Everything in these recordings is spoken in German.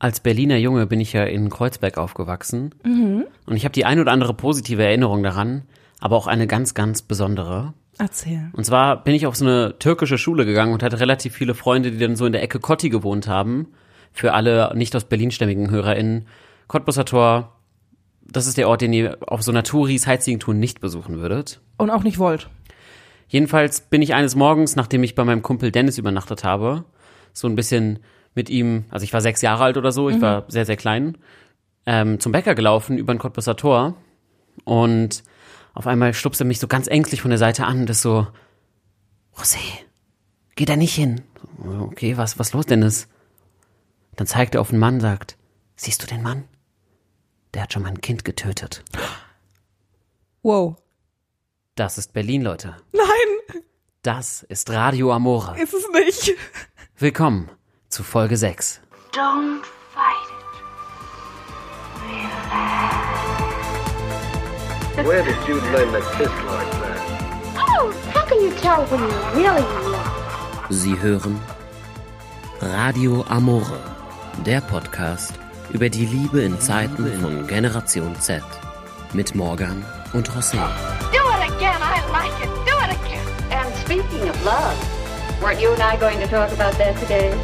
Als Berliner Junge bin ich ja in Kreuzberg aufgewachsen. Und ich habe die ein oder andere positive Erinnerung daran, aber auch eine ganz, ganz besondere. Erzähl. Und zwar bin ich auf so eine türkische Schule gegangen und hatte relativ viele Freunde, die dann so in der Ecke Kotti gewohnt haben. Für alle nicht aus Berlin-stämmigen HörerInnen. Cottbusser Tor, das ist der Ort, den ihr auf so einer Touris-Sightseeing-Tour nicht besuchen würdet. Und auch nicht wollt. Jedenfalls bin ich eines Morgens, nachdem ich bei meinem Kumpel Dennis übernachtet habe, so ein bisschen mit ihm, also ich war sechs Jahre alt oder so, ich war sehr, sehr klein, ähm, zum Bäcker gelaufen über ein Cottbusser Tor und auf einmal stupst er mich so ganz ängstlich von der Seite an und ist so, José, geh da nicht hin. Okay, was, was los, Dennis? Dann zeigt er auf einen Mann, sagt, siehst du den Mann? Der hat schon mal ein Kind getötet. Wow. Das ist Berlin, Leute. Nein, Das ist Radio Amore. ist es nicht. Willkommen zu Folge 6. Don't fight Where did you learn to kiss like that? Oh, how can you tell when you're really in love? Sie hören Radio Amore, der Podcast über die Liebe in Zeiten von Generation Z mit Morgan und José. Do it again. I like it. Do it again. And speaking of love, weren't you and I going to talk about that today?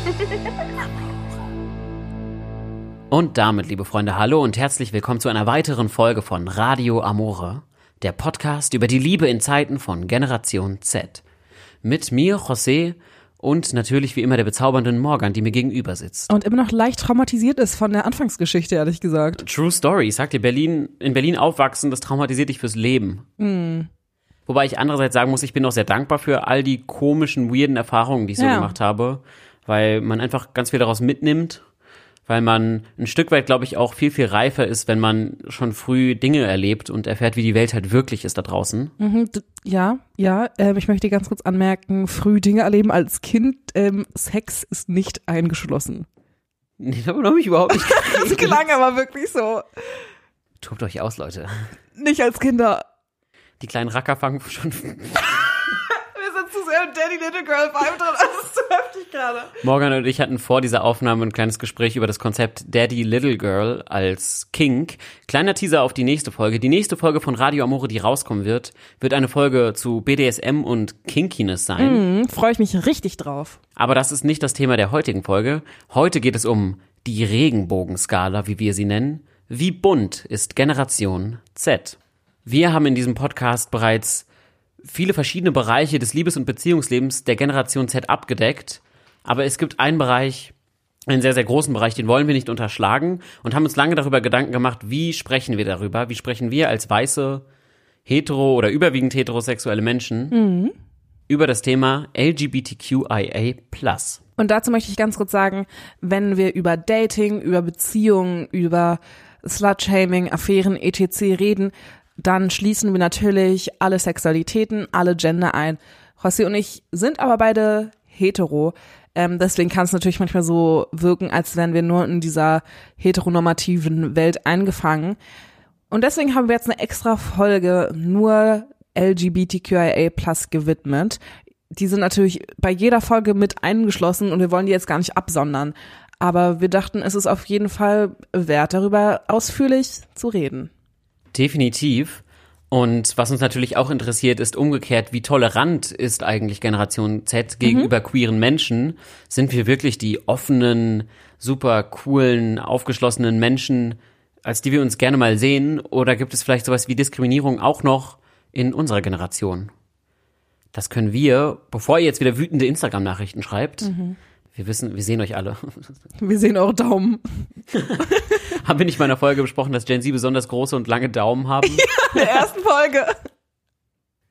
Und damit, liebe Freunde, hallo und herzlich willkommen zu einer weiteren Folge von Radio Amore, der Podcast über die Liebe in Zeiten von Generation Z. Mit mir, José, und natürlich wie immer der bezaubernden Morgan, die mir gegenüber sitzt. Und immer noch leicht traumatisiert ist von der Anfangsgeschichte, ehrlich gesagt. True Story. Ich sag dir, Berlin, in Berlin aufwachsen, das traumatisiert dich fürs Leben. Wobei ich andererseits sagen muss, ich bin auch sehr dankbar für all die komischen, weirden Erfahrungen, die ich so Ja. gemacht habe, weil man einfach ganz viel daraus mitnimmt, weil man ein Stück weit, glaube ich, auch viel, viel reifer ist, wenn man schon früh Dinge erlebt und erfährt, wie die Welt halt wirklich ist da draußen. Mhm, ja, ja. Ähm, ich möchte ganz kurz anmerken, früh Dinge erleben als Kind, ähm, Sex ist nicht eingeschlossen. Nee, davon habe ich überhaupt nicht Das klang aber wirklich so. Tobt euch aus, Leute. Nicht als Kinder. Die kleinen Racker fangen schon Im Daddy Little Girl Vibe drin, das ist zu heftig gerade. Morgan und ich hatten vor dieser Aufnahme ein kleines Gespräch über das Konzept Daddy Little Girl als Kink. Kleiner Teaser auf die nächste Folge. Die nächste Folge von Radio Amore, die rauskommen wird, wird eine Folge zu BDSM und Kinkiness sein. Mhm, Freue ich mich richtig drauf. Aber das ist nicht das Thema der heutigen Folge. Heute geht es um die Regenbogenskala, wie wir sie nennen. Wie bunt ist Generation Z? Wir haben in diesem Podcast bereits viele verschiedene Bereiche des Liebes- und Beziehungslebens der Generation Z abgedeckt. Aber es gibt einen Bereich, einen sehr, sehr großen Bereich, den wollen wir nicht unterschlagen und haben uns lange darüber Gedanken gemacht, wie sprechen wir darüber? Wie sprechen wir als weiße, hetero oder überwiegend heterosexuelle Menschen über das Thema LGBTQIA+. Und dazu möchte ich ganz kurz sagen, wenn wir über Dating, über Beziehungen, über Slut-Shaming, Affären, etc. reden, dann schließen wir natürlich alle Sexualitäten, alle Gender ein. Rossi und ich sind aber beide hetero. Ähm, deswegen kann es natürlich manchmal so wirken, als wären wir nur in dieser heteronormativen Welt eingefangen. Und deswegen haben wir jetzt eine extra Folge nur LGBTQIA plus gewidmet. Die sind natürlich bei jeder Folge mit eingeschlossen und wir wollen die jetzt gar nicht absondern. Aber wir dachten, es ist auf jeden Fall wert, darüber ausführlich zu reden. Definitiv. Und was uns natürlich auch interessiert, ist umgekehrt, wie tolerant ist eigentlich Generation Z gegenüber queeren Menschen? Sind wir wirklich die offenen, super coolen, aufgeschlossenen Menschen, als die wir uns gerne mal sehen? Oder gibt es vielleicht sowas wie Diskriminierung auch noch in unserer Generation? Das können wir, bevor ihr jetzt wieder wütende Instagram-Nachrichten schreibt, wir wissen, wir sehen euch alle. Wir sehen eure Daumen. haben wir nicht mal in der Folge besprochen, dass Gen Z besonders große und lange Daumen haben? In der ersten Folge.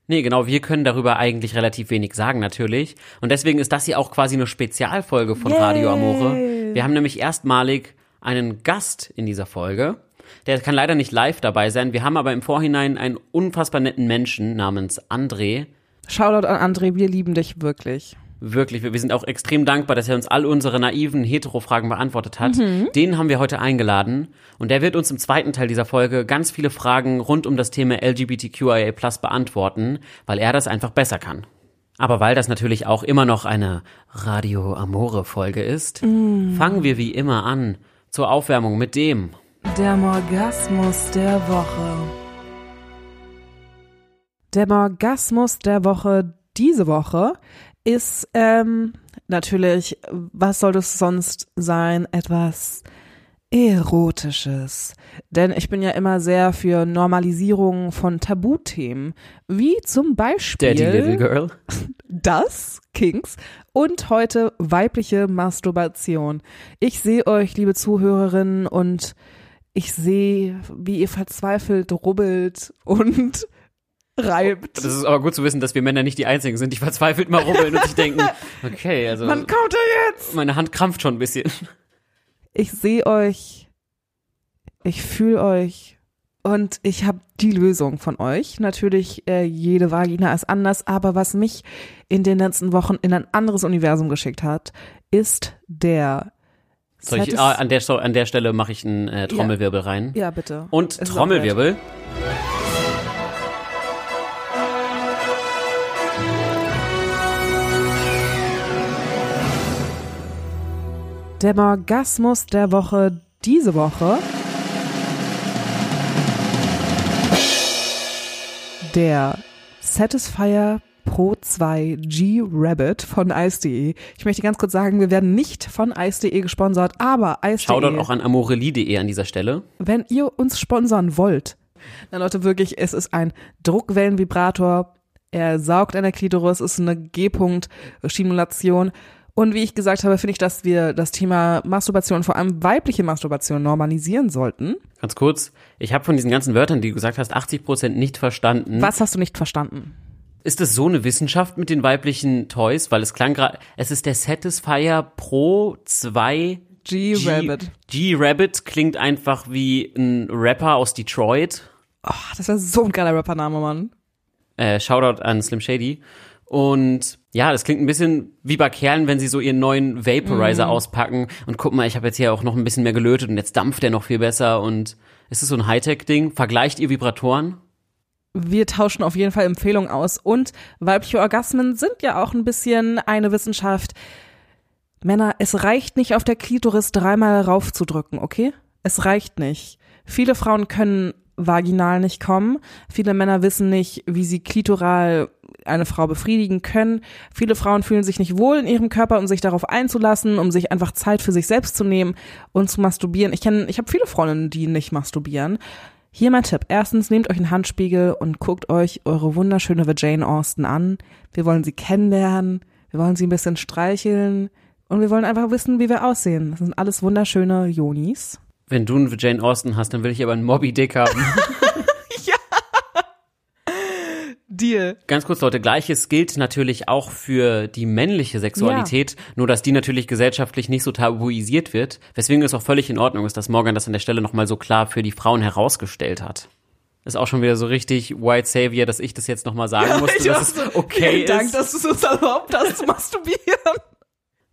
Nee, genau, wir können darüber eigentlich relativ wenig sagen, natürlich. Und deswegen ist das hier auch quasi eine Spezialfolge von Radio Amore. Wir haben nämlich erstmalig einen Gast in dieser Folge. Der kann leider nicht live dabei sein. Wir haben aber im Vorhinein einen unfassbar netten Menschen namens André. Shoutout an André, wir lieben dich wirklich. Wirklich, wir sind auch extrem dankbar, dass er uns all unsere naiven Hetero-Fragen beantwortet hat. Den haben wir heute eingeladen und der wird uns im zweiten Teil dieser Folge ganz viele Fragen rund um das Thema LGBTQIA+ beantworten, weil er das einfach besser kann. Aber weil das natürlich auch immer noch eine Radio Amore Folge ist, fangen wir wie immer an zur Aufwärmung mit dem. Der Morgasmus der Woche. Der Morgasmus der Woche diese Woche ist ähm, natürlich, was soll das sonst sein, etwas Erotisches. Denn ich bin ja immer sehr für Normalisierung von Tabuthemen, wie zum Beispiel Daddy Little Girl. das, Kings, und heute weibliche Masturbation. Ich sehe euch, liebe Zuhörerinnen, und ich sehe, wie ihr verzweifelt rubbelt und reibt. Das ist aber gut zu wissen, dass wir Männer nicht die Einzigen sind, die verzweifelt mal rubbeln und sich denken, okay, also Man kommt da jetzt! meine Hand krampft schon ein bisschen. Ich sehe euch, ich fühle euch und ich habe die Lösung von euch. Natürlich, äh, jede Vagina ist anders, aber was mich in den letzten Wochen in ein anderes Universum geschickt hat, ist der Soll ich, ah, an, der, an der Stelle mache ich einen äh, Trommelwirbel rein. Ja, bitte. Und Es Trommelwirbel. Der Orgasmus der Woche diese Woche. Der Satisfier Pro 2 G Rabbit von Ice.de. Ich möchte ganz kurz sagen, wir werden nicht von Ice.de gesponsert, aber Ice.de, auch an amorelie.de an dieser Stelle. wenn ihr uns sponsern wollt, dann Leute, wirklich, es ist ein Druckwellenvibrator. Er saugt an der Klitoris, ist eine G-Punkt-Stimulation. Und wie ich gesagt habe, finde ich, dass wir das Thema Masturbation, vor allem weibliche Masturbation, normalisieren sollten. Ganz kurz, ich habe von diesen ganzen Wörtern, die du gesagt hast, 80% nicht verstanden. Was hast du nicht verstanden? Ist es so eine Wissenschaft mit den weiblichen Toys? Weil es klang gerade, es ist der Satisfier Pro 2 G-Rabbit. G-Rabbit klingt einfach wie ein Rapper aus Detroit. Oh, das wäre so ein geiler Rappername, Mann. Äh, Shoutout an Slim Shady. Und ja, das klingt ein bisschen wie bei Kerlen, wenn sie so ihren neuen Vaporizer Mhm. auspacken und guck mal, ich habe jetzt hier auch noch ein bisschen mehr gelötet und jetzt dampft der noch viel besser und ist es so ein Hightech-Ding? Vergleicht ihr Vibratoren? Wir tauschen auf jeden Fall Empfehlungen aus. Und weibliche Orgasmen sind ja auch ein bisschen eine Wissenschaft. Männer, es reicht nicht auf der Klitoris dreimal raufzudrücken, okay? Es reicht nicht. Viele Frauen können vaginal nicht kommen. Viele Männer wissen nicht, wie sie klitoral eine Frau befriedigen können. Viele Frauen fühlen sich nicht wohl in ihrem Körper, um sich darauf einzulassen, um sich einfach Zeit für sich selbst zu nehmen und zu masturbieren. Ich kenne, ich habe viele Freundinnen, die nicht masturbieren. Hier mein Tipp. Erstens, nehmt euch einen Handspiegel und guckt euch eure wunderschöne Jane Austen an. Wir wollen sie kennenlernen. Wir wollen sie ein bisschen streicheln. Und wir wollen einfach wissen, wie wir aussehen. Das sind alles wunderschöne Jonis. Wenn du einen Jane Austen hast, dann will ich aber einen Moby Dick haben. Deal. Ganz kurz, Leute, gleiches gilt natürlich auch für die männliche Sexualität, nur dass die natürlich gesellschaftlich nicht so tabuisiert wird, weswegen es auch völlig in Ordnung ist, dass Morgan das an der Stelle nochmal so klar für die Frauen herausgestellt hat. Ist auch schon wieder so richtig White Savior, dass ich das jetzt nochmal sagen musste, dass es okay Vielen Dank, ist. dass du es uns erlaubt hast zu masturbieren.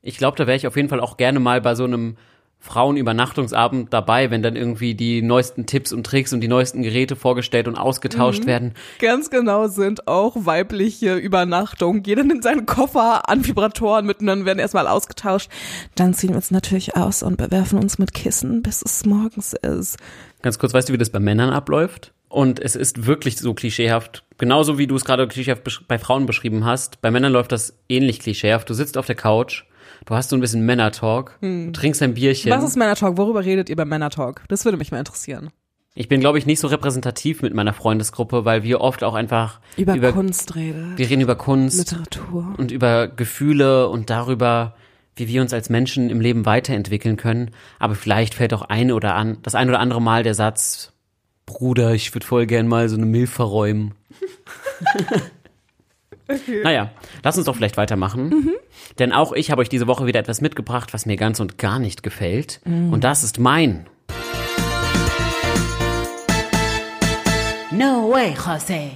Ich glaube, da wäre ich auf jeden Fall auch gerne mal bei so einem Frauenübernachtungsabend dabei, wenn dann irgendwie die neuesten Tipps und Tricks und die neuesten Geräte vorgestellt und ausgetauscht Mhm. werden. Ganz genau sind auch weibliche Übernachtungen. Jeder nimmt seinen Koffer an Vibratoren mit und dann werden erstmal ausgetauscht. Dann ziehen wir uns natürlich aus und bewerfen uns mit Kissen, bis es morgens ist. Ganz kurz, weißt du, wie das bei Männern abläuft? Und es ist wirklich so klischeehaft. Genauso wie du es gerade klischeehaft bei Frauen beschrieben hast. Bei Männern läuft das ähnlich klischeehaft. Du sitzt auf der Couch, du hast so ein bisschen Männertalk, du trinkst ein Bierchen. Was ist Männertalk? Worüber redet ihr beim Männertalk? Das würde mich mal interessieren. ich bin, glaube ich, nicht so repräsentativ mit meiner Freundesgruppe, weil wir oft auch einfach Über, Kunst redet. wir reden über Kunst Literatur. und über Gefühle und darüber, wie wir uns als Menschen im Leben weiterentwickeln können. Aber vielleicht fällt auch ein oder an, das ein oder andere Mal der Satz, Bruder, ich würde voll gern mal so eine Milf verräumen. Naja, lass uns doch vielleicht weitermachen. Denn auch ich habe euch diese Woche wieder etwas mitgebracht, was mir ganz und gar nicht gefällt. Und das ist mein. No way, Jose.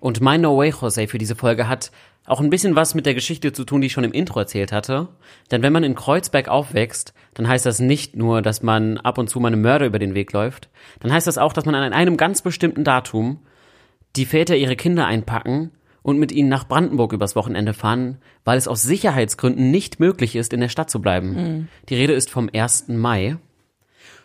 Und mein No Way Jose für diese Folge hat auch ein bisschen was mit der Geschichte zu tun, die ich schon im Intro erzählt hatte. Denn wenn man in Kreuzberg aufwächst, dann heißt das nicht nur, dass man ab und zu mal einem Mörder über den Weg läuft. Dann heißt das auch, dass man an einem ganz bestimmten Datum die Väter ihre Kinder einpacken und mit ihnen nach Brandenburg übers Wochenende fahren, weil es aus Sicherheitsgründen nicht möglich ist, in der Stadt zu bleiben. Die Rede ist vom 1. Mai.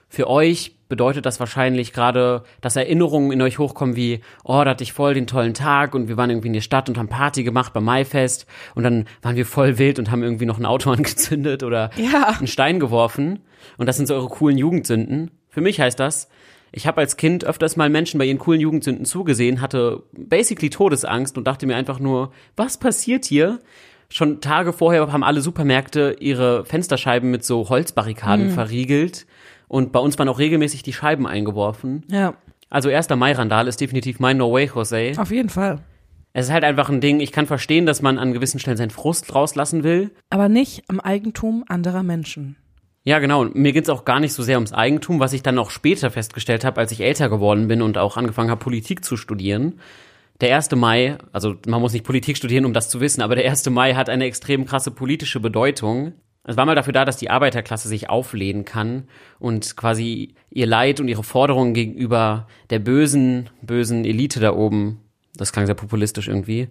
Für euch bedeutet das wahrscheinlich gerade, dass Erinnerungen in euch hochkommen wie, oh, da hatte ich voll den tollen Tag und wir waren irgendwie in der Stadt und haben Party gemacht beim Maifest und dann waren wir voll wild und haben irgendwie noch ein Auto angezündet oder Ja. einen Stein geworfen und das sind so eure coolen Jugendsünden. Für mich heißt das, ich habe als Kind öfters mal Menschen bei ihren coolen Jugendsünden zugesehen, hatte basically Todesangst und dachte mir einfach nur, was passiert hier? Schon Tage vorher haben alle Supermärkte ihre Fensterscheiben mit so Holzbarrikaden verriegelt und bei uns waren auch regelmäßig die Scheiben eingeworfen. Ja, Also 1. Mai-Randal ist definitiv mein No Way Jose. auf jeden Fall. Es ist halt einfach ein Ding, ich kann verstehen, dass man an gewissen Stellen seinen Frust rauslassen will. Aber nicht am Eigentum anderer Menschen. Ja, genau. Und Mir geht's auch gar nicht so sehr ums Eigentum, was ich dann auch später festgestellt habe, als ich älter geworden bin und auch angefangen habe, Politik zu studieren. Der 1. Mai, also man muss nicht Politik studieren, um das zu wissen, aber der 1. Mai hat eine extrem krasse politische Bedeutung. Es war mal dafür da, dass die Arbeiterklasse sich auflehnen kann und quasi ihr Leid und ihre Forderungen gegenüber der bösen, bösen Elite da oben, das klang sehr populistisch irgendwie,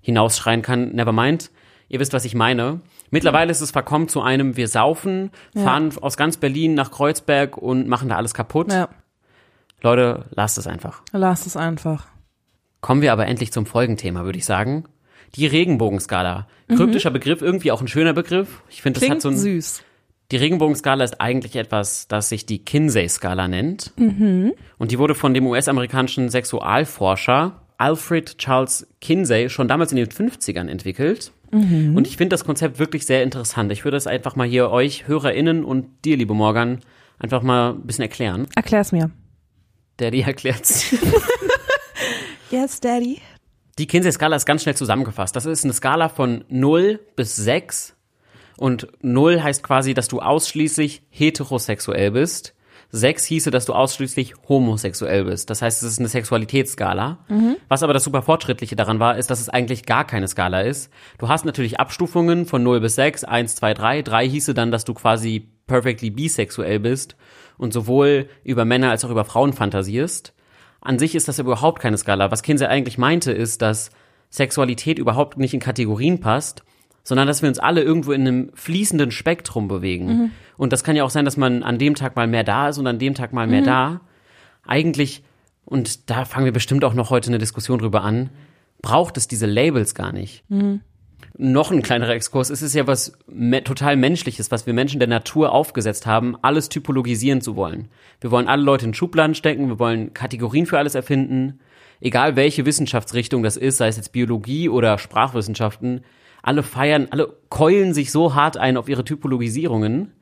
hinausschreien kann. Nevermind. Ihr wisst, was ich meine. Mittlerweile ist es verkommen zu einem, wir saufen, fahren aus ganz Berlin nach Kreuzberg und machen da alles kaputt. Ja, Leute, lasst es einfach. lass es einfach. Kommen wir aber endlich zum Folgenthema, würde ich sagen. Die Regenbogenskala. Kryptischer Begriff, irgendwie auch ein schöner Begriff. Ich finde, das hat so ein, süß. Die Regenbogenskala ist eigentlich etwas, das sich die Kinsey-Skala nennt. Und die wurde von dem US-amerikanischen Sexualforscher Alfred Charles Kinsey schon damals in den 50ern entwickelt. Und ich finde das Konzept wirklich sehr interessant. Ich würde es einfach mal hier euch, HörerInnen und dir, liebe Morgan, einfach mal ein bisschen erklären. Erklär's mir. Die erklärt's. Yes, Daddy. Die Kinsey-Skala ist ganz schnell zusammengefasst. Das ist eine Skala von 0 bis 6. Und 0 heißt quasi, dass du ausschließlich heterosexuell bist. 6 hieße, dass du ausschließlich homosexuell bist. Das heißt, es ist eine Sexualitätsskala. Was aber das super Fortschrittliche daran war, ist, dass es eigentlich gar keine Skala ist. Du hast natürlich Abstufungen von 0 bis 6, 1, 2, 3. 3 hieße dann, dass du quasi perfectly bisexuell bist und sowohl über Männer als auch über Frauen fantasierst. An sich ist das überhaupt keine Skala. Was Kinsey eigentlich meinte, ist, dass Sexualität überhaupt nicht in Kategorien passt, sondern dass wir uns alle irgendwo in einem fließenden Spektrum bewegen. Und das kann ja auch sein, dass man an dem Tag mal mehr da ist und an dem Tag mal mehr da. Eigentlich, und da fangen wir bestimmt auch noch heute eine Diskussion drüber an, braucht es diese Labels gar nicht. Noch ein kleinerer Exkurs. Es ist ja was me total Menschliches, was wir Menschen der Natur aufgesetzt haben, alles typologisieren zu wollen. Wir wollen alle Leute in Schubladen stecken, wir wollen Kategorien für alles erfinden. Egal welche Wissenschaftsrichtung das ist, sei es jetzt Biologie oder Sprachwissenschaften, alle feiern, alle keulen sich so hart ein auf ihre Typologisierungen.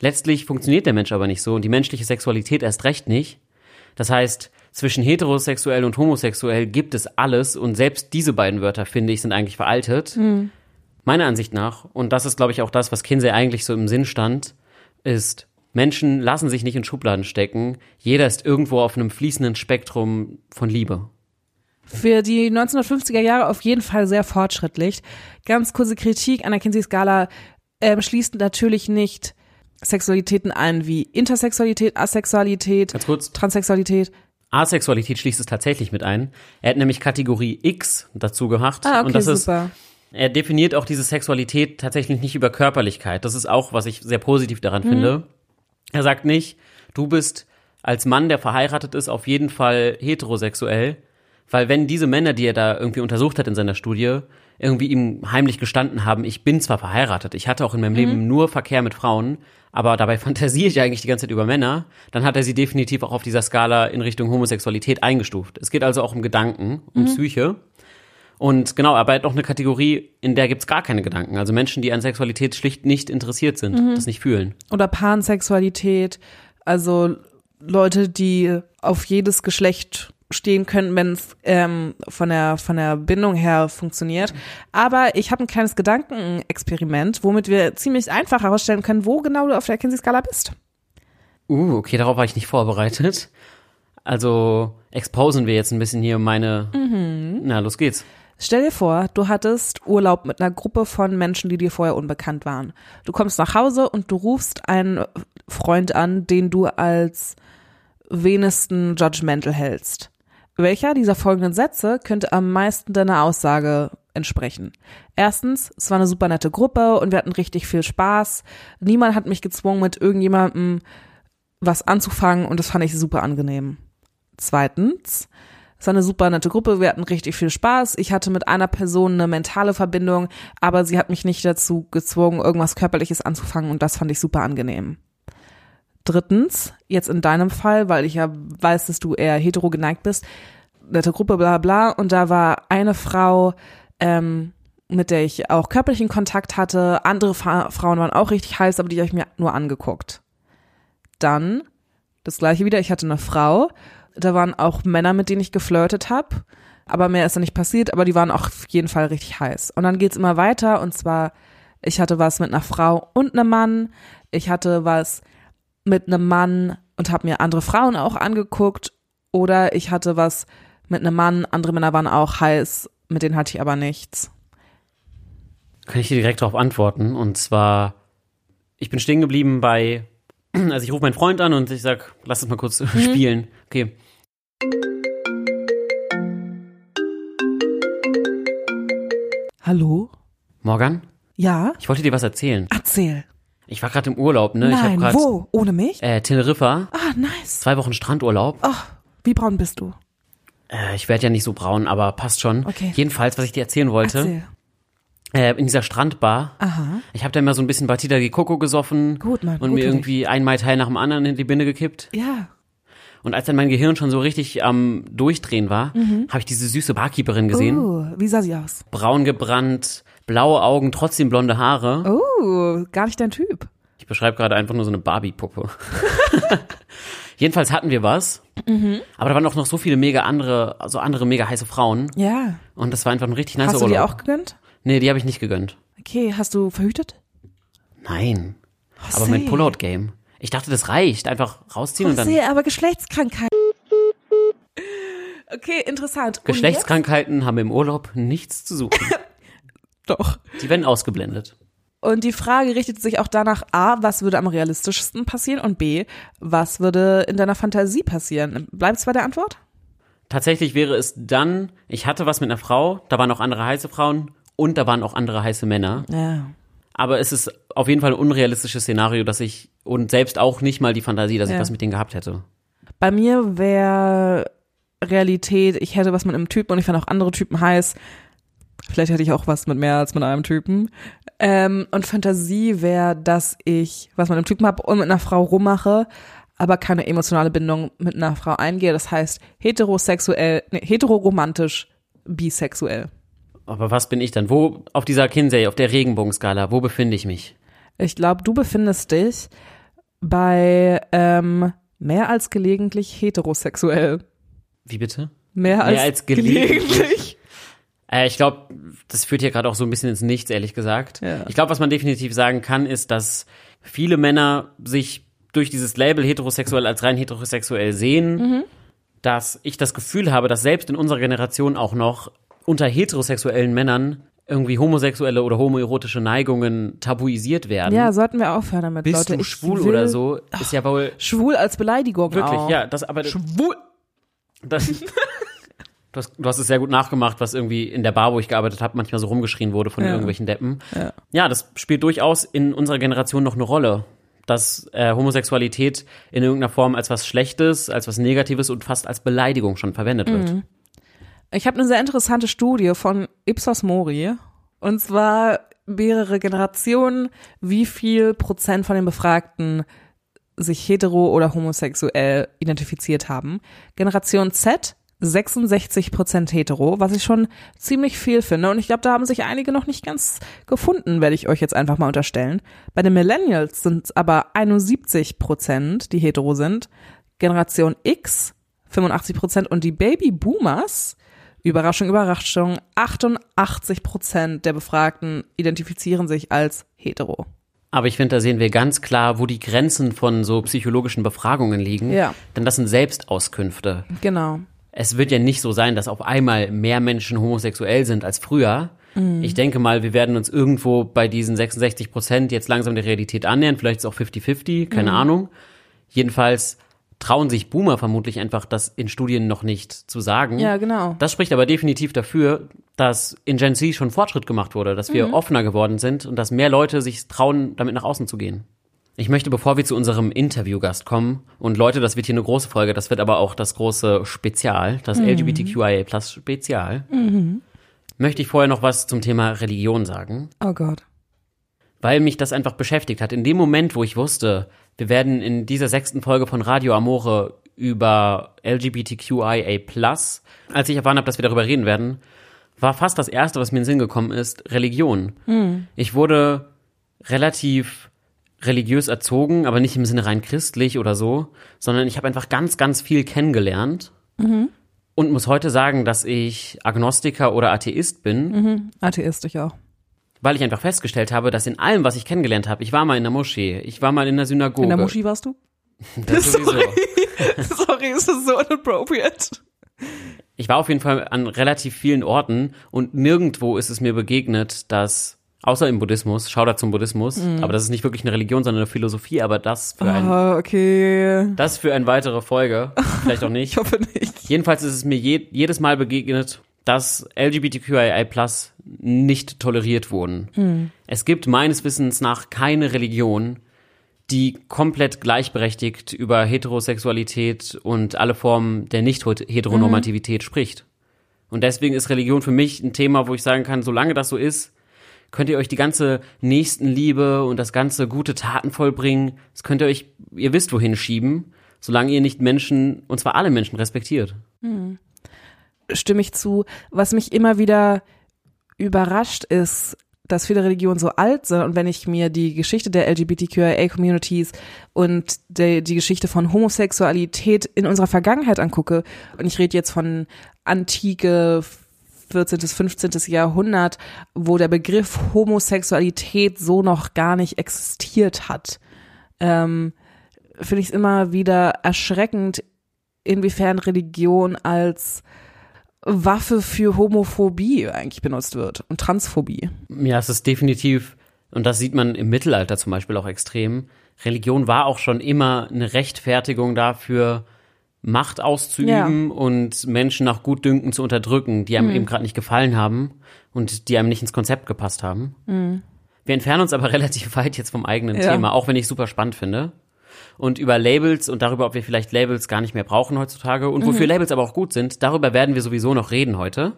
Letztlich funktioniert der Mensch aber nicht so und die menschliche Sexualität erst recht nicht. Das heißt, zwischen heterosexuell und homosexuell gibt es alles und selbst diese beiden Wörter, finde ich, sind eigentlich veraltet. Meiner Ansicht nach, und das ist, glaube ich, auch das, was Kinsey eigentlich so im Sinn stand, ist, Menschen lassen sich nicht in Schubladen stecken. Jeder ist irgendwo auf einem fließenden Spektrum von Liebe. Für die 1950er Jahre auf jeden Fall sehr fortschrittlich. Ganz kurze Kritik an der Kinsey-Skala ähm, schließt natürlich nicht Sexualitäten ein wie Intersexualität, Asexualität, Ganz kurz, Transsexualität. Asexualität schließt es tatsächlich mit ein. Er hat nämlich Kategorie X dazu gemacht. Ah, okay, und das super. ist, er definiert auch diese Sexualität tatsächlich nicht über Körperlichkeit. Das ist auch, was ich sehr positiv daran Mhm. finde. Er sagt nicht, du bist als Mann, der verheiratet ist, auf jeden Fall heterosexuell. Weil wenn diese Männer, die er da irgendwie untersucht hat in seiner Studie, irgendwie ihm heimlich gestanden haben, ich bin zwar verheiratet, ich hatte auch in meinem Leben nur Verkehr mit Frauen, aber dabei fantasiere ich eigentlich die ganze Zeit über Männer, dann hat er sie definitiv auch auf dieser Skala in Richtung Homosexualität eingestuft. Es geht also auch um Gedanken, um Psyche. Und genau, aber er hat noch eine Kategorie, in der gibt's gar keine Gedanken. Also Menschen, die an Sexualität schlicht nicht interessiert sind, das nicht fühlen. Oder Pansexualität, also Leute, die auf jedes Geschlecht stehen können, wenn es ähm, von der von der Bindung her funktioniert. Aber ich habe ein kleines Gedankenexperiment, womit wir ziemlich einfach herausstellen können, wo genau du auf der Kinsey-Skala bist. Uh, okay, darauf war ich nicht vorbereitet. Also exposen wir jetzt ein bisschen hier meine. Na, los geht's. Stell dir vor, du hattest Urlaub mit einer Gruppe von Menschen, die dir vorher unbekannt waren. Du kommst nach Hause und du rufst einen Freund an, den du als wenigsten judgmental hältst. Welcher dieser folgenden Sätze könnte am meisten deiner Aussage entsprechen? Erstens, es war eine super nette Gruppe und wir hatten richtig viel Spaß. Niemand hat mich gezwungen, mit irgendjemandem was anzufangen und das fand ich super angenehm. Zweitens, es war eine super nette Gruppe, wir hatten richtig viel Spaß. Ich hatte mit einer Person eine mentale Verbindung, aber sie hat mich nicht dazu gezwungen, irgendwas Körperliches anzufangen und das fand ich super angenehm. Drittens, jetzt in deinem Fall, weil ich ja weiß, dass du eher hetero geneigt bist, nette Gruppe, bla bla, und da war eine Frau, ähm, mit der ich auch körperlichen Kontakt hatte. Andere Fra Frauen waren auch richtig heiß, aber die habe ich mir nur angeguckt. Dann das gleiche wieder, ich hatte eine Frau, da waren auch Männer, mit denen ich geflirtet habe, aber mehr ist da nicht passiert, aber die waren auch auf jeden Fall richtig heiß. Und dann geht's immer weiter und zwar, ich hatte was mit einer Frau und einem Mann, ich hatte was mit einem Mann und habe mir andere Frauen auch angeguckt oder ich hatte was mit einem Mann, andere Männer waren auch heiß, mit denen hatte ich aber nichts. Kann ich dir direkt darauf antworten? Und zwar, ich bin stehen geblieben bei, also ich rufe meinen Freund an und ich sag, lass uns mal kurz spielen. Okay. Hallo? Morgan, Ja? ich wollte dir was erzählen. Erzähl. Ich war gerade im Urlaub, ne? ich Nein, habe gerade wo? Ohne mich? äh, Teneriffa, Ah, nice. zwei Wochen Strandurlaub. Ach, wie braun bist du? Äh, ich werde ja nicht so braun, aber passt schon. Okay. Jedenfalls, was ich dir erzählen wollte, Erzähl. äh, in dieser Strandbar, Aha. ich habe da immer so ein bisschen Batida di Coco gesoffen Gut, Mann, und gut mir irgendwie ein Mai Teil nach dem anderen in die Binde gekippt. Ja. Und als dann mein Gehirn schon so richtig am Durchdrehen war, habe ich diese süße Barkeeperin gesehen. Oh, wie sah sie aus? Braun gebrannt, blaue Augen, trotzdem blonde Haare. Oh, gar nicht dein Typ. Ich beschreibe gerade einfach nur so eine Barbie-Puppe. Jedenfalls hatten wir was. Mhm. Aber da waren auch noch so viele mega andere, so andere mega heiße Frauen. Ja. Und das war einfach ein richtig nice Hast du Urlaub. dir auch gegönnt? Nee, die habe ich nicht gegönnt. Okay, hast du verhütet? Nein. Aber José. mit Pullout-Game. Ich dachte, das reicht. Einfach rausziehen und dann. José, aber Geschlechtskrankheit. Okay, interessant. Geschlechtskrankheiten haben im Urlaub nichts zu suchen. Doch. Die werden ausgeblendet. Und die Frage richtet sich auch danach, A, was würde am realistischsten passieren und B, was würde in deiner Fantasie passieren? Bleibt's bei der Antwort? Tatsächlich wäre es dann, ich hatte was mit einer Frau, da waren auch andere heiße Frauen und da waren auch andere heiße Männer. Ja. Aber es ist auf jeden Fall ein unrealistisches Szenario, dass ich und selbst auch nicht mal die Fantasie, dass ich Ja. was mit denen gehabt hätte. Bei mir wäre Realität, ich hätte was mit einem Typen und ich fand auch andere Typen heiß. Vielleicht hätte ich auch was mit mehr als mit einem Typen. Ähm, und Fantasie wäre, dass ich was mit einem Typen habe und mit einer Frau rummache, aber keine emotionale Bindung mit einer Frau eingehe. Das heißt heterosexuell, nee, heteroromantisch, bisexuell. Aber was bin ich dann? Wo auf dieser Kinsey, auf der Regenbogenskala, wo befinde ich mich? Ich glaube, du befindest dich bei ähm, mehr als gelegentlich heterosexuell. Wie bitte? Mehr als, Mehr als gelegentlich. gelegentlich. Äh, ich glaube, das führt hier gerade auch so ein bisschen ins Nichts, ehrlich gesagt. Ja. Ich glaube, was man definitiv sagen kann, ist, dass viele Männer sich durch dieses Label heterosexuell als rein heterosexuell sehen, Mhm. dass ich das Gefühl habe, dass selbst in unserer Generation auch noch unter heterosexuellen Männern irgendwie homosexuelle oder homoerotische Neigungen tabuisiert werden. Ja, sollten wir aufhören damit, Bist Leute. du Ich schwul will- oder so, ist ja wohl Schwul als Beleidigung wirklich, auch. ja, das aber schwul. Das, du, hast, du hast es sehr gut nachgemacht, was irgendwie in der Bar, wo ich gearbeitet habe, manchmal so rumgeschrien wurde von Ja. irgendwelchen Deppen. Ja. das spielt durchaus in unserer Generation noch eine Rolle, dass äh, Homosexualität in irgendeiner Form als was Schlechtes, als was Negatives und fast als Beleidigung schon verwendet wird. Mhm. Ich habe eine sehr interessante Studie von Ipsos Mori. Und zwar mehrere Generationen, wie viel Prozent von den Befragten sich hetero oder homosexuell identifiziert haben. Generation Z 66 Prozent hetero, was ich schon ziemlich viel finde. Und ich glaube, da haben sich einige noch nicht ganz gefunden, werde ich euch jetzt einfach mal unterstellen. Bei den Millennials sind es aber 71 Prozent, die hetero sind. Generation X 85 Prozent und die Baby Boomers Überraschung, Überraschung, 88 Prozent der Befragten identifizieren sich als hetero. Aber ich finde, da sehen wir ganz klar, wo die Grenzen von so psychologischen Befragungen liegen. Ja. Denn das sind Selbstauskünfte. Genau. Es wird ja nicht so sein, dass auf einmal mehr Menschen homosexuell sind als früher. Ich denke mal, wir werden uns irgendwo bei diesen 66 Prozent jetzt langsam der Realität annähern. Vielleicht ist es auch 50-50, keine Ahnung. Jedenfalls trauen sich Boomer vermutlich einfach, das in Studien noch nicht zu sagen. Ja, genau. Das spricht aber definitiv dafür, dass in Gen Z schon Fortschritt gemacht wurde, dass wir offener geworden sind und dass mehr Leute sich trauen, damit nach außen zu gehen. Ich möchte, bevor wir zu unserem Interviewgast kommen, und Leute, das wird hier eine große Folge, das wird aber auch das große Spezial, das LGBTQIA Plus Spezial, möchte ich vorher noch was zum Thema Religion sagen Oh Gott. weil mich das einfach beschäftigt hat. In dem Moment, wo ich wusste, wir werden in dieser sechsten Folge von Radio Amore über LGBTQIA+, als ich erfahren habe, dass wir darüber reden werden, war fast das Erste, was mir in den Sinn gekommen ist, Religion. Ich wurde relativ religiös erzogen, aber nicht im Sinne rein christlich oder so, sondern ich habe einfach ganz, ganz viel kennengelernt und muss heute sagen, dass ich Agnostiker oder Atheist bin, Atheist, ich auch. weil ich einfach festgestellt habe, dass in allem, was ich kennengelernt habe, ich war mal in der Moschee, ich war mal in der Synagoge. In der Muschi warst du? das sowieso. Sorry, ist das so inappropriate? Ich war auf jeden Fall an relativ vielen Orten und nirgendwo ist es mir begegnet, dass, außer im Buddhismus, schau da zum Buddhismus, aber das ist nicht wirklich eine Religion, sondern eine Philosophie, aber das für, ein, Ah, okay. das für eine weitere Folge, vielleicht auch nicht. Ich hoffe nicht. Jedenfalls ist es mir je, jedes Mal begegnet, dass LGBTQIA+ nicht toleriert wurden. Es gibt meines Wissens nach keine Religion, die komplett gleichberechtigt über Heterosexualität und alle Formen der Nicht-Heteronormativität spricht. Und deswegen ist Religion für mich ein Thema, wo ich sagen kann, solange das so ist, könnt ihr euch die ganze Nächstenliebe und das ganze gute Taten vollbringen, das könnt ihr euch, ihr wisst wohin schieben, solange ihr nicht Menschen, und zwar alle Menschen respektiert. Stimme ich zu. Was mich immer wieder überrascht ist, dass viele Religionen so alt sind und wenn ich mir die Geschichte der LGBTQIA-Communities und die, die Geschichte von Homosexualität in unserer Vergangenheit angucke, und ich rede jetzt von antike 14. bis 15. Jahrhundert, wo der Begriff Homosexualität so noch gar nicht existiert hat, ähm, finde ich es immer wieder erschreckend, inwiefern Religion als Waffe für Homophobie eigentlich benutzt wird und Transphobie. Ja, es ist definitiv, und das sieht man im Mittelalter zum Beispiel auch extrem, Religion war auch schon immer eine Rechtfertigung dafür, Macht auszuüben und Menschen nach Gutdünken zu unterdrücken, die einem eben gerade nicht gefallen haben und die einem nicht ins Konzept gepasst haben. Wir entfernen uns aber relativ weit jetzt vom eigenen Ja. Thema, auch wenn ich es super spannend finde. Und über Labels und darüber, ob wir vielleicht Labels gar nicht mehr brauchen heutzutage und wofür Labels aber auch gut sind, darüber werden wir sowieso noch reden heute.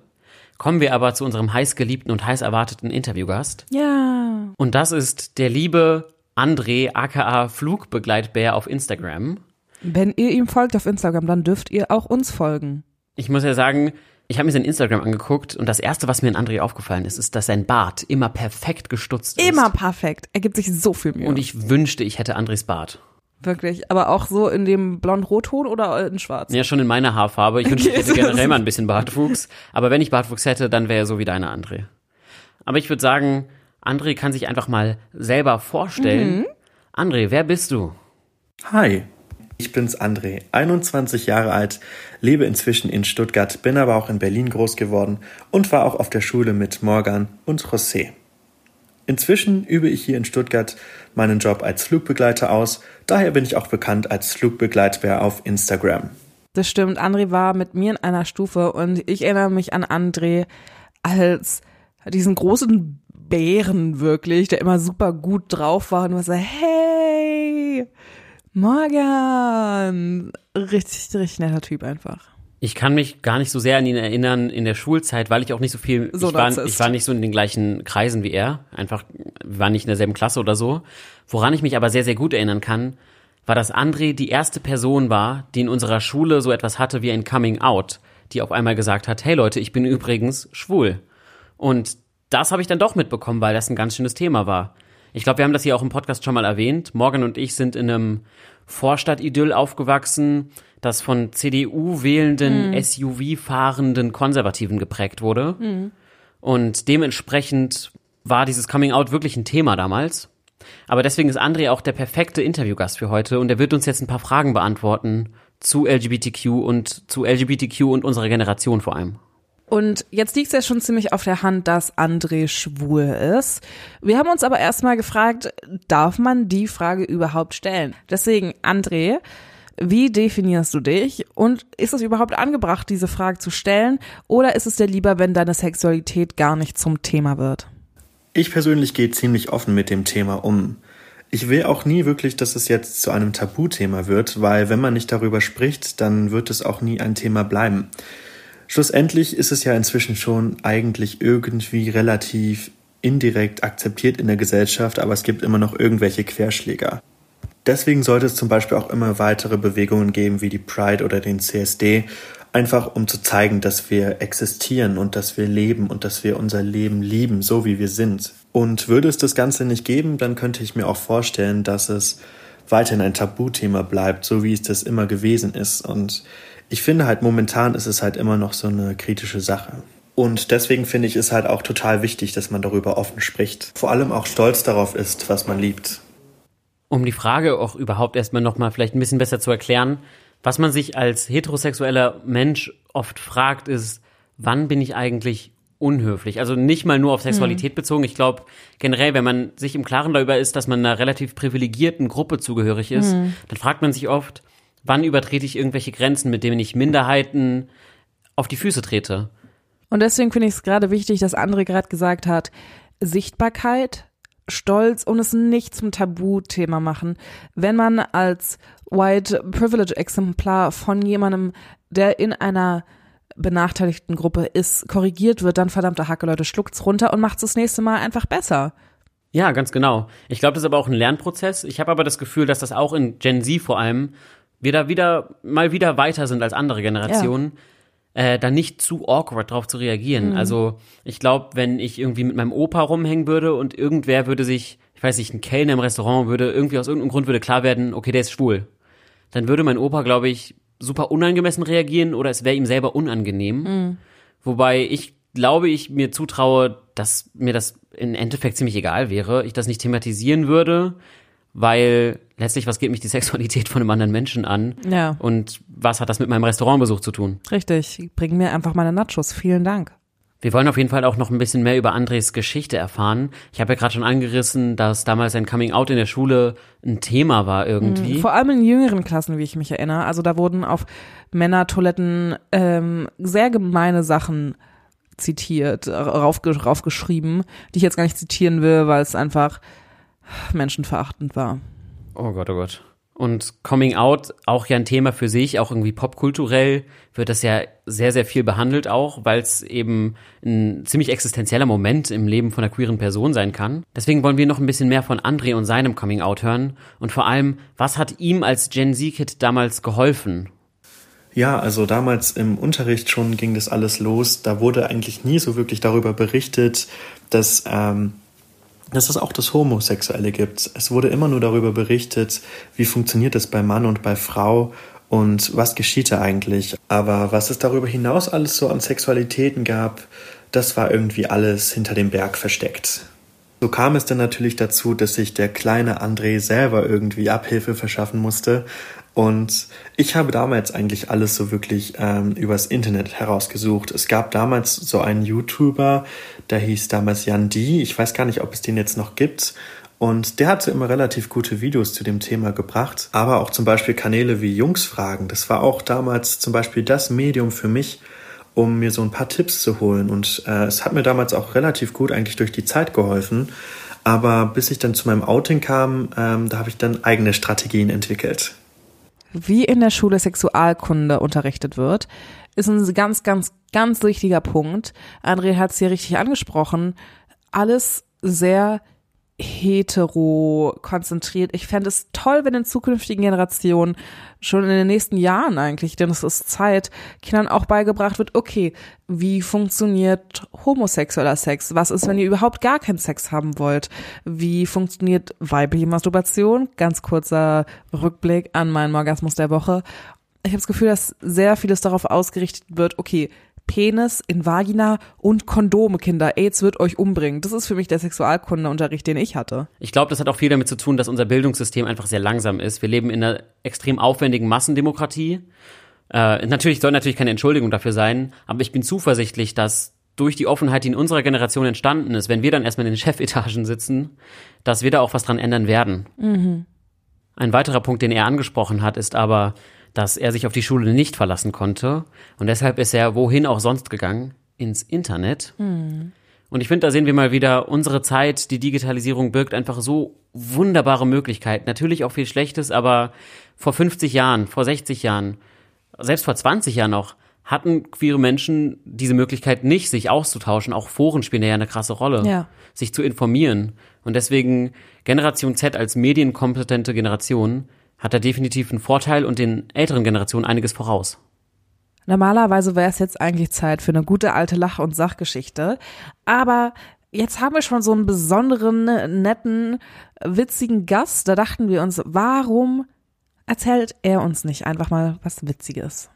Kommen wir aber zu unserem heißgeliebten und heiß erwarteten Interviewgast. Ja. Und das ist der liebe André, aka Flugbegleitbär auf Instagram. Wenn ihr ihm folgt auf Instagram, dann dürft ihr auch uns folgen. Ich muss ja sagen, ich habe mir sein Instagram angeguckt und das erste, was mir an André aufgefallen ist, ist, dass sein Bart immer perfekt gestutzt ist. Immer perfekt. Er gibt sich so viel Mühe. Und ich wünschte, ich hätte Andres Bart. Wirklich. Aber auch so in dem blond-rotton oder in schwarz? Ja, schon in meiner Haarfarbe. Ich wünschte, ich hätte generell mal ein bisschen Bartwuchs. Aber wenn ich Bartwuchs hätte, dann wäre er so wie deine André. Aber ich würde sagen, André kann sich einfach mal selber vorstellen. André, wer bist du? Hi, ich bin's André, 21 Jahre alt, lebe inzwischen in Stuttgart, bin aber auch in Berlin groß geworden und war auch auf der Schule mit Morgan und José. Inzwischen übe ich hier in Stuttgart meinen Job als Flugbegleiter aus, daher bin ich auch bekannt als Flugbegleitbär auf Instagram. Das stimmt. André war mit mir in einer Stufe und ich erinnere mich an André als diesen großen Bären wirklich, der immer super gut drauf war und immer so, hey, Morgan. Richtig, richtig netter Typ einfach. Ich kann mich gar nicht so sehr an ihn erinnern in der Schulzeit, weil ich auch nicht so viel, So ich, war, ich war nicht so in den gleichen Kreisen wie er. Einfach, waren nicht in derselben Klasse oder so. Woran ich mich aber sehr, sehr gut erinnern kann, war, dass André die erste Person war, die in unserer Schule so etwas hatte wie ein Coming Out, die auf einmal gesagt hat, hey Leute, ich bin übrigens schwul. Und das habe ich dann doch mitbekommen, weil das ein ganz schönes Thema war. Ich glaube, wir haben das hier auch im Podcast schon mal erwähnt. Morgan und ich sind in einem Vorstadtidyll aufgewachsen, das von CDU wählenden, SUV fahrenden Konservativen geprägt wurde. Und dementsprechend war dieses Coming Out wirklich ein Thema damals. Aber deswegen ist André auch der perfekte Interviewgast für heute und er wird uns jetzt ein paar Fragen beantworten zu LGBTQ und zu LGBTQ und unserer Generation vor allem. Und jetzt liegt es ja schon ziemlich auf der Hand, dass André schwul ist. Wir haben uns aber erstmal gefragt, darf man die Frage überhaupt stellen? Deswegen, André, Wie definierst du dich? Und ist es überhaupt angebracht, diese Frage zu stellen? Oder ist es dir lieber, wenn deine Sexualität gar nicht zum Thema wird? Ich persönlich gehe ziemlich offen mit dem Thema um. Ich will auch nie wirklich, dass es jetzt zu einem Tabuthema wird, weil wenn man nicht darüber spricht, dann wird es auch nie ein Thema bleiben. Schlussendlich ist es ja inzwischen schon eigentlich irgendwie relativ indirekt akzeptiert in der Gesellschaft, aber es gibt immer noch irgendwelche Querschläger. Deswegen sollte es zum Beispiel auch immer weitere Bewegungen geben wie die Pride oder den CSD, einfach um zu zeigen, dass wir existieren und dass wir leben und dass wir unser Leben lieben, so wie wir sind. Und würde es das Ganze nicht geben, dann könnte ich mir auch vorstellen, dass es weiterhin ein Tabuthema bleibt, so wie es das immer gewesen ist. Und ich finde halt momentan ist es halt immer noch so eine kritische Sache. Und deswegen finde ich es halt auch total wichtig, dass man darüber offen spricht. Vor allem auch stolz darauf ist, was man liebt. Um die Frage auch überhaupt erstmal nochmal vielleicht ein bisschen besser zu erklären, was man sich als heterosexueller Mensch oft fragt, ist, wann bin ich eigentlich unhöflich? Also nicht mal nur auf Sexualität mhm. bezogen. Ich glaube, generell, wenn man sich im Klaren darüber ist, dass man einer relativ privilegierten Gruppe zugehörig ist, mhm. dann fragt man sich oft, wann übertrete ich irgendwelche Grenzen, mit denen ich Minderheiten auf die Füße trete? Und deswegen finde ich es gerade wichtig, dass André gerade gesagt hat, Sichtbarkeit, Stolz und es nicht zum Tabuthema machen. Wenn man als White Privilege Exemplar von jemandem, der in einer benachteiligten Gruppe ist, korrigiert wird, dann verdammte Hacke, Leute, schluckt's runter und macht's das nächste Mal einfach besser. Ja, ganz genau. Ich glaube, das ist aber auch ein Lernprozess. Ich habe aber das Gefühl, dass das auch in Gen Z vor allem wir da wieder mal wieder weiter sind als andere Generationen. Ja äh, da nicht zu awkward drauf zu reagieren. Mhm. Also ich glaube, wenn ich irgendwie mit meinem Opa rumhängen würde und irgendwer würde sich, ich weiß nicht, ein Kellner im Restaurant würde irgendwie aus irgendeinem Grund würde klar werden, okay, der ist schwul, dann würde mein Opa, glaube ich, super unangemessen reagieren oder es wäre ihm selber unangenehm. Mhm. Wobei ich glaube, ich mir zutraue, dass mir das im Endeffekt ziemlich egal wäre, ich das nicht thematisieren würde, weil letztlich, was geht mich die Sexualität von einem anderen Menschen an? Ja. Und was hat das mit meinem Restaurantbesuch zu tun? Richtig, bring mir einfach meine Nachos. Vielen Dank. Wir wollen auf jeden Fall auch noch ein bisschen mehr über Andres Geschichte erfahren. Ich habe ja gerade schon angerissen, dass damals sein Coming Out in der Schule ein Thema war irgendwie. Vor allem in jüngeren Klassen, wie ich mich erinnere. Also da wurden auf Männertoiletten ähm, sehr gemeine Sachen zitiert, raufge raufgeschrieben, die ich jetzt gar nicht zitieren will, weil es einfach menschenverachtend war. Oh Gott, oh Gott. Und Coming Out, auch ja ein Thema für sich, auch irgendwie popkulturell wird das ja sehr, sehr viel behandelt auch, weil es eben ein ziemlich existenzieller Moment im Leben von einer queeren Person sein kann. Deswegen wollen wir noch ein bisschen mehr von André und seinem Coming Out hören und vor allem, was hat ihm als Gen Z-Kid damals geholfen? Ja, also damals im Unterricht schon ging das alles los. Da wurde eigentlich nie so wirklich darüber berichtet, dass ähm, dass es auch das Homosexuelle gibt. Es wurde immer nur darüber berichtet, wie funktioniert es bei Mann und bei Frau und was geschieht da eigentlich. Aber was es darüber hinaus alles so an Sexualitäten gab, das war irgendwie alles hinter dem Berg versteckt. So kam es dann natürlich dazu, dass sich der kleine André selber irgendwie Abhilfe verschaffen musste. Und ich habe damals eigentlich alles so wirklich ähm, übers Internet herausgesucht. Es gab damals so einen YouTuber, der hieß damals Jan Di. Ich weiß gar nicht, ob es den jetzt noch gibt. Und der hatte immer relativ gute Videos zu dem Thema gebracht. Aber auch zum Beispiel Kanäle wie Jungsfragen. Das war auch damals zum Beispiel das Medium für mich, um mir so ein paar Tipps zu holen. Und äh, es hat mir damals auch relativ gut eigentlich durch die Zeit geholfen. Aber bis ich dann zu meinem Outing kam, ähm, da habe ich dann eigene Strategien entwickelt. Wie in der Schule Sexualkunde unterrichtet wird, ist ein ganz, ganz, ganz wichtiger Punkt. André hat es hier richtig angesprochen. Alles sehr hetero konzentriert. Ich fände es toll, wenn in zukünftigen Generationen schon in den nächsten Jahren eigentlich, denn es ist Zeit, Kindern auch beigebracht wird, okay, wie funktioniert homosexueller Sex? Was ist, wenn ihr überhaupt gar keinen Sex haben wollt? Wie funktioniert weibliche Masturbation? Ganz kurzer Rückblick an meinen Orgasmus der Woche. Ich habe das Gefühl, dass sehr vieles darauf ausgerichtet wird, okay, Penis in Vagina und Kondome, Kinder. AIDS wird euch umbringen. Das ist für mich der Sexualkundeunterricht, den ich hatte. Ich glaube, das hat auch viel damit zu tun, dass unser Bildungssystem einfach sehr langsam ist. Wir leben in einer extrem aufwendigen Massendemokratie. Äh, natürlich soll natürlich keine Entschuldigung dafür sein, aber ich bin zuversichtlich, dass durch die Offenheit, die in unserer Generation entstanden ist, wenn wir dann erstmal in den Chefetagen sitzen, dass wir da auch was dran ändern werden. Mhm. Ein weiterer Punkt, den er angesprochen hat, ist aber, dass er sich auf die Schule nicht verlassen konnte. Und deshalb ist er wohin auch sonst gegangen? Ins Internet. Und ich finde, da sehen wir mal wieder, unsere Zeit, die Digitalisierung birgt einfach so wunderbare Möglichkeiten. Natürlich auch viel Schlechtes, aber vor 50 Jahren, vor 60 Jahren, selbst vor 20 Jahren noch, hatten queere Menschen diese Möglichkeit nicht, sich auszutauschen. Auch Foren spielen ja eine krasse Rolle. Ja. Sich zu informieren. Und deswegen Generation Z als medienkompetente Generation hat da definitiv einen Vorteil und den älteren Generationen einiges voraus. Normalerweise wäre es jetzt eigentlich Zeit für eine gute alte Lach- und Sachgeschichte. Aber jetzt haben wir schon so einen besonderen, netten, witzigen Gast. Da dachten wir uns, warum erzählt er uns nicht einfach mal was Witziges?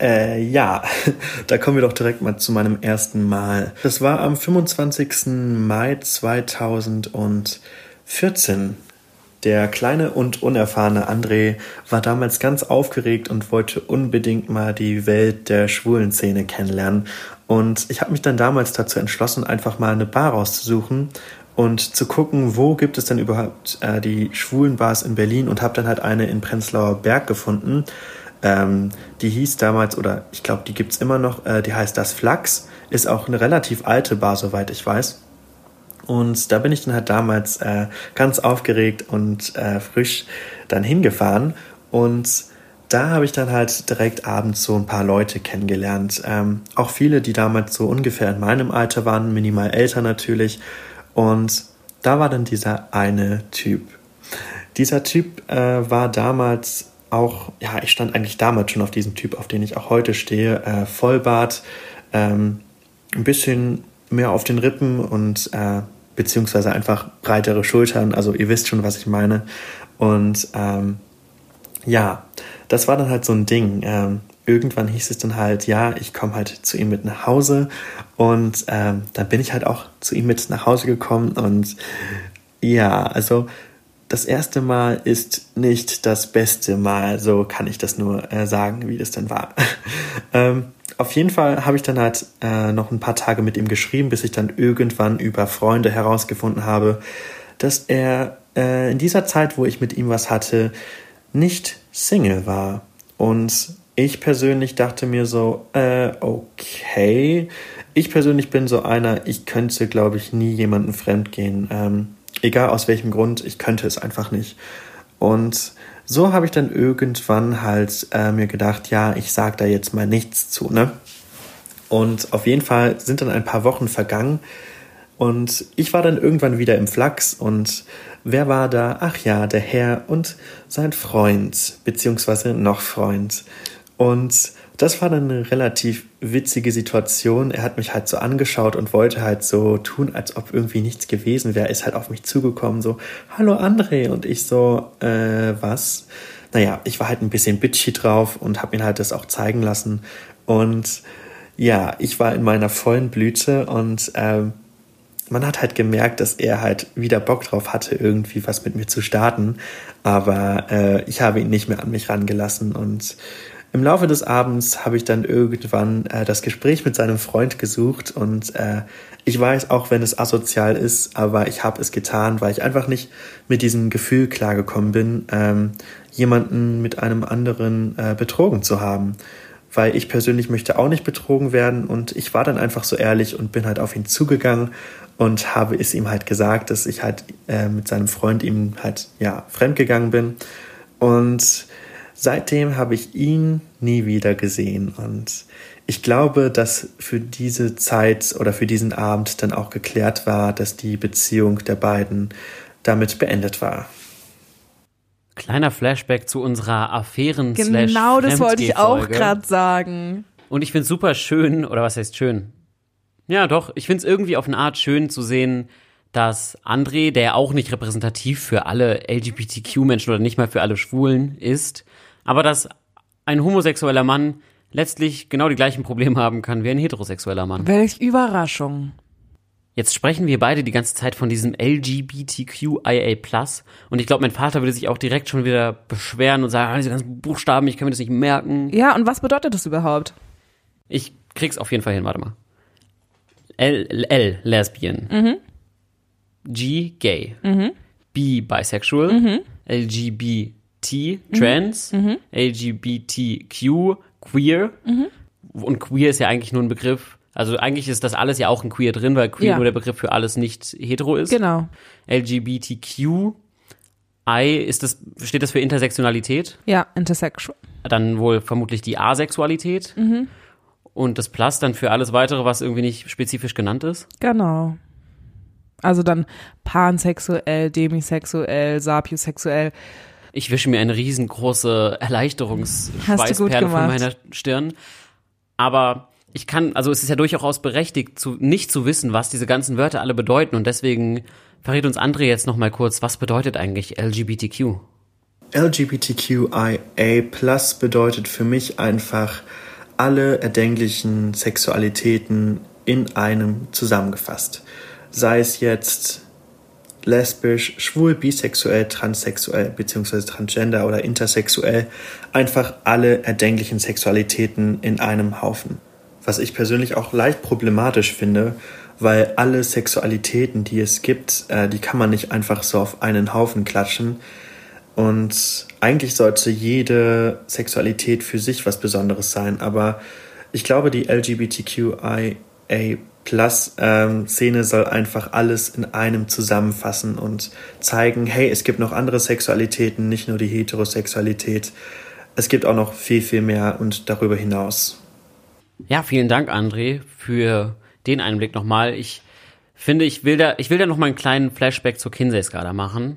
Äh, ja, da kommen wir doch direkt mal zu meinem ersten Mal. Das war am 25. Mai 2014. Der kleine und unerfahrene André war damals ganz aufgeregt und wollte unbedingt mal die Welt der schwulen Szene kennenlernen. Und ich habe mich dann damals dazu entschlossen, einfach mal eine Bar rauszusuchen und zu gucken, wo gibt es denn überhaupt äh, die schwulen Bars in Berlin und habe dann halt eine in Prenzlauer Berg gefunden. Ähm, die hieß damals, oder ich glaube, die gibt's immer noch, äh, die heißt Das Flachs, ist auch eine relativ alte Bar, soweit ich weiß. Und da bin ich dann halt damals äh, ganz aufgeregt und äh, frisch dann hingefahren. Und da habe ich dann halt direkt abends so ein paar Leute kennengelernt. Ähm, auch viele, die damals so ungefähr in meinem Alter waren, minimal älter natürlich. Und da war dann dieser eine Typ. Dieser Typ äh, war damals auch, ja, ich stand eigentlich damals schon auf diesem Typ, auf den ich auch heute stehe. Äh, Vollbart, ähm, ein bisschen mehr auf den Rippen und äh, beziehungsweise einfach breitere Schultern. Also ihr wisst schon, was ich meine. Und ähm, ja, das war dann halt so ein Ding. Ähm, irgendwann hieß es dann halt, ja, ich komme halt zu ihm mit nach Hause. Und ähm, dann bin ich halt auch zu ihm mit nach Hause gekommen. Und ja, also das erste Mal ist nicht das beste Mal. So kann ich das nur äh, sagen, wie das denn war. ähm, auf jeden Fall habe ich dann halt äh, noch ein paar Tage mit ihm geschrieben, bis ich dann irgendwann über Freunde herausgefunden habe, dass er äh, in dieser Zeit, wo ich mit ihm was hatte, nicht Single war. Und ich persönlich dachte mir so, äh, okay. Ich persönlich bin so einer, ich könnte, glaube ich, nie jemanden fremdgehen. Ähm, egal aus welchem Grund, ich könnte es einfach nicht. Und so habe ich dann irgendwann halt äh, mir gedacht, ja, ich sage da jetzt mal nichts zu, ne? Und auf jeden Fall sind dann ein paar Wochen vergangen und ich war dann irgendwann wieder im Flachs und wer war da? Ach ja, der Herr und sein Freund, beziehungsweise noch Freund. Und das war dann relativ witzige Situation. Er hat mich halt so angeschaut und wollte halt so tun, als ob irgendwie nichts gewesen wäre. Ist halt auf mich zugekommen, so, hallo André. Und ich so, äh, was? Naja, ich war halt ein bisschen bitchy drauf und habe ihn halt das auch zeigen lassen. Und ja, ich war in meiner vollen Blüte und ähm, man hat halt gemerkt, dass er halt wieder Bock drauf hatte, irgendwie was mit mir zu starten. Aber äh, ich habe ihn nicht mehr an mich rangelassen und im Laufe des Abends habe ich dann irgendwann äh, das Gespräch mit seinem Freund gesucht und äh, ich weiß auch, wenn es asozial ist, aber ich habe es getan, weil ich einfach nicht mit diesem Gefühl klargekommen bin, ähm, jemanden mit einem anderen äh, betrogen zu haben. Weil ich persönlich möchte auch nicht betrogen werden und ich war dann einfach so ehrlich und bin halt auf ihn zugegangen und habe es ihm halt gesagt, dass ich halt äh, mit seinem Freund ihm halt ja fremdgegangen bin und seitdem habe ich ihn nie wieder gesehen und ich glaube, dass für diese Zeit oder für diesen Abend dann auch geklärt war, dass die Beziehung der beiden damit beendet war. Kleiner Flashback zu unserer affären Genau das wollte ich auch gerade sagen. Und ich finde es super schön, oder was heißt schön? Ja, doch, ich finde es irgendwie auf eine Art schön zu sehen, dass André, der auch nicht repräsentativ für alle LGBTQ-Menschen oder nicht mal für alle Schwulen ist, aber dass ein homosexueller Mann letztlich genau die gleichen Probleme haben kann wie ein heterosexueller Mann. Welch Überraschung. Jetzt sprechen wir beide die ganze Zeit von diesem LGBTQIA+. Und ich glaube, mein Vater würde sich auch direkt schon wieder beschweren und sagen, ah, diese ganzen Buchstaben, ich kann mir das nicht merken. Ja, und was bedeutet das überhaupt? Ich krieg's auf jeden Fall hin, warte mal. L, L Lesbian. G, Gay. B, Bisexual. LGBT, Trans, LGBTQ, Queer. Und Queer ist ja eigentlich nur ein Begriff. Also eigentlich ist das alles ja auch ein Queer drin, weil Queer Ja. nur der Begriff für alles nicht hetero ist. Genau. LGBTQ. I, ist das, steht das für Intersektionalität? Ja, intersexual. Dann wohl vermutlich die Asexualität. Und das Plus dann für alles weitere, was irgendwie nicht spezifisch genannt ist. Genau. Also dann pansexuell, demisexuell, sapiosexuell. Ich wische mir eine riesengroße Erleichterungsschweißperle von meiner Stirn. Aber ich kann, also es ist ja durchaus berechtigt, zu, nicht zu wissen, was diese ganzen Wörter alle bedeuten. Und deswegen verrät uns André jetzt nochmal kurz, was bedeutet eigentlich LGBTQ? LGBTQIA bedeutet für mich einfach alle erdenklichen Sexualitäten in einem zusammengefasst. Sei es jetzt lesbisch, schwul, bisexuell, transsexuell bzw. transgender oder intersexuell, einfach alle erdenklichen Sexualitäten in einem Haufen. Was ich persönlich auch leicht problematisch finde, weil alle Sexualitäten, die es gibt, äh, die kann man nicht einfach so auf einen Haufen klatschen. Und eigentlich sollte jede Sexualität für sich was Besonderes sein. Aber ich glaube, die LGBTQIA Plus ähm, Szene soll einfach alles in einem zusammenfassen und zeigen, hey, es gibt noch andere Sexualitäten, nicht nur die Heterosexualität. Es gibt auch noch viel, viel mehr und darüber hinaus. Ja, vielen Dank, André, für den Einblick nochmal. Ich finde, ich will da, ich will da nochmal einen kleinen Flashback zur Kinsey-Skala machen.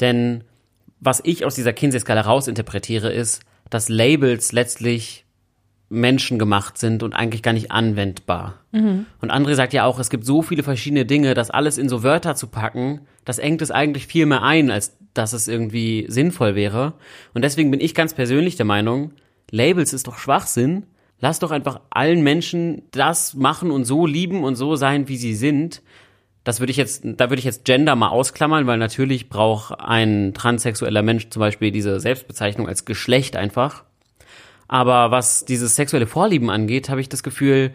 Denn was ich aus dieser Kinsey-Skala rausinterpretiere, ist, dass Labels letztlich menschengemacht sind und eigentlich gar nicht anwendbar. Und André sagt ja auch, es gibt so viele verschiedene Dinge, das alles in so Wörter zu packen, das engt es eigentlich viel mehr ein, als dass es irgendwie sinnvoll wäre. Und deswegen bin ich ganz persönlich der Meinung, Labels ist doch Schwachsinn. Lass doch einfach allen Menschen das machen und so lieben und so sein, wie sie sind. Das würde ich jetzt, da würde ich jetzt Gender mal ausklammern, weil natürlich braucht ein transsexueller Mensch zum Beispiel diese Selbstbezeichnung als Geschlecht einfach. Aber was dieses sexuelle Vorlieben angeht, habe ich das Gefühl,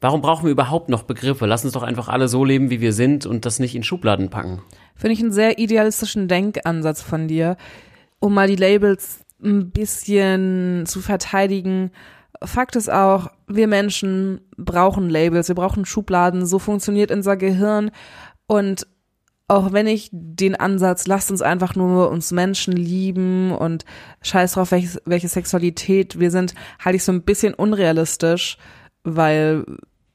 warum brauchen wir überhaupt noch Begriffe? Lass uns doch einfach alle so leben, wie wir sind und das nicht in Schubladen packen. Finde ich einen sehr idealistischen Denkansatz von dir, um mal die Labels ein bisschen zu verteidigen. Fakt ist auch, wir Menschen brauchen Labels, wir brauchen Schubladen, so funktioniert unser Gehirn und auch wenn ich den Ansatz, lasst uns einfach nur uns Menschen lieben und scheiß drauf, welche, welche Sexualität wir sind, halte ich so ein bisschen unrealistisch, weil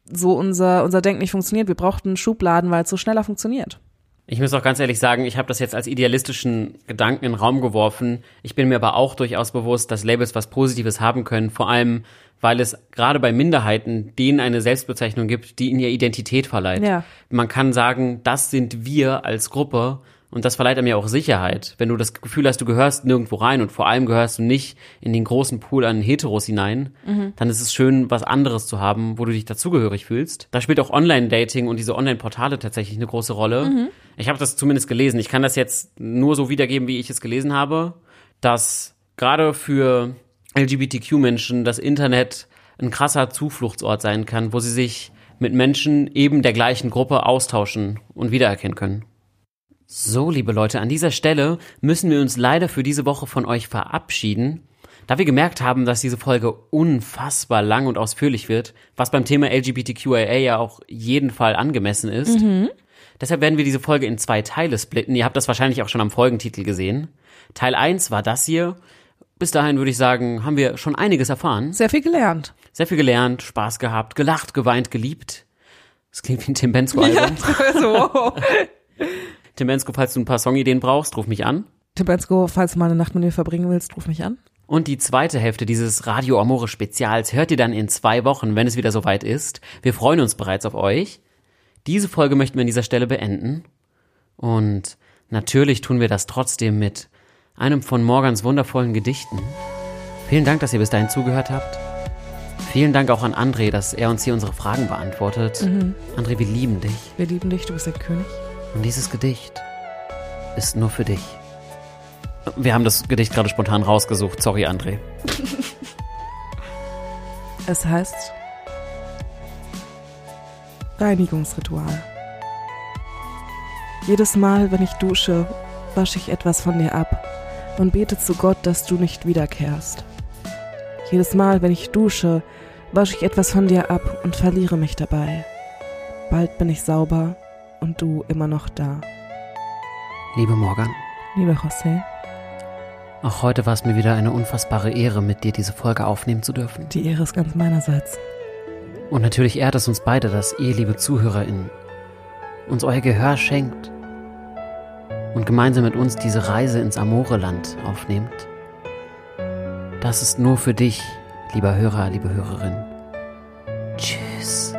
so unser, unser Denken nicht funktioniert. Wir brauchten Schubladen, weil es so schneller funktioniert. Ich muss auch ganz ehrlich sagen, ich habe das jetzt als idealistischen Gedanken in den Raum geworfen. Ich bin mir aber auch durchaus bewusst, dass Labels was Positives haben können, vor allem weil es gerade bei Minderheiten denen eine Selbstbezeichnung gibt, die ihnen ihr Identität verleiht. Ja. Man kann sagen, das sind wir als Gruppe und das verleiht einem ja auch Sicherheit. Wenn du das Gefühl hast, du gehörst nirgendwo rein und vor allem gehörst du nicht in den großen Pool an Heteros hinein, dann ist es schön, was anderes zu haben, wo du dich dazugehörig fühlst. Da spielt auch Online-Dating und diese Online-Portale tatsächlich eine große Rolle. Ich habe das zumindest gelesen. Ich kann das jetzt nur so wiedergeben, wie ich es gelesen habe, dass gerade für LGBTQ-Menschen das Internet ein krasser Zufluchtsort sein kann, wo sie sich mit Menschen eben der gleichen Gruppe austauschen und wiedererkennen können. So, liebe Leute, an dieser Stelle müssen wir uns leider für diese Woche von euch verabschieden. Da wir gemerkt haben, dass diese Folge unfassbar lang und ausführlich wird, was beim Thema LGBTQIA ja auch jeden Fall angemessen ist. Deshalb werden wir diese Folge in zwei Teile splitten. Ihr habt das wahrscheinlich auch schon am Folgentitel gesehen. Teil 1 war das hier. Bis dahin würde ich sagen, haben wir schon einiges erfahren. Sehr viel gelernt. Sehr viel gelernt, Spaß gehabt, gelacht, geweint, geliebt. Das klingt wie ein Tim Bensko-Album. so. Tim Bensko, falls du ein paar Songideen brauchst, ruf mich an. Tim Bensko, falls du mal eine Nacht mit mir verbringen willst, ruf mich an. Und die zweite Hälfte dieses Radio Amore Spezials hört ihr dann in zwei Wochen, wenn es wieder soweit ist. Wir freuen uns bereits auf euch. Diese Folge möchten wir an dieser Stelle beenden. Und natürlich tun wir das trotzdem mit einem von Morgans wundervollen Gedichten. Vielen Dank, dass ihr bis dahin zugehört habt. Vielen Dank auch an André, dass er uns hier unsere Fragen beantwortet. André, wir lieben dich. Wir lieben dich, du bist der König. Und dieses Gedicht ist nur für dich. Wir haben das Gedicht gerade spontan rausgesucht. Sorry, André. Es heißt Reinigungsritual. Jedes Mal, wenn ich dusche, wasche ich etwas von dir ab und bete zu Gott, dass du nicht wiederkehrst. Jedes Mal, wenn ich dusche, wasche ich etwas von dir ab und verliere mich dabei. Bald bin ich sauber und du immer noch da. Liebe Morgan, Lieber José, auch heute war es mir wieder eine unfassbare Ehre, mit dir diese Folge aufnehmen zu dürfen. die Ehre ist ganz meinerseits. Und natürlich ehrt es uns beide, dass ihr, liebe ZuhörerInnen, uns euer Gehör schenkt und gemeinsam mit uns diese Reise ins Amoreland aufnehmt. Das ist nur für dich, lieber Hörer, liebe Hörerin. Tschüss.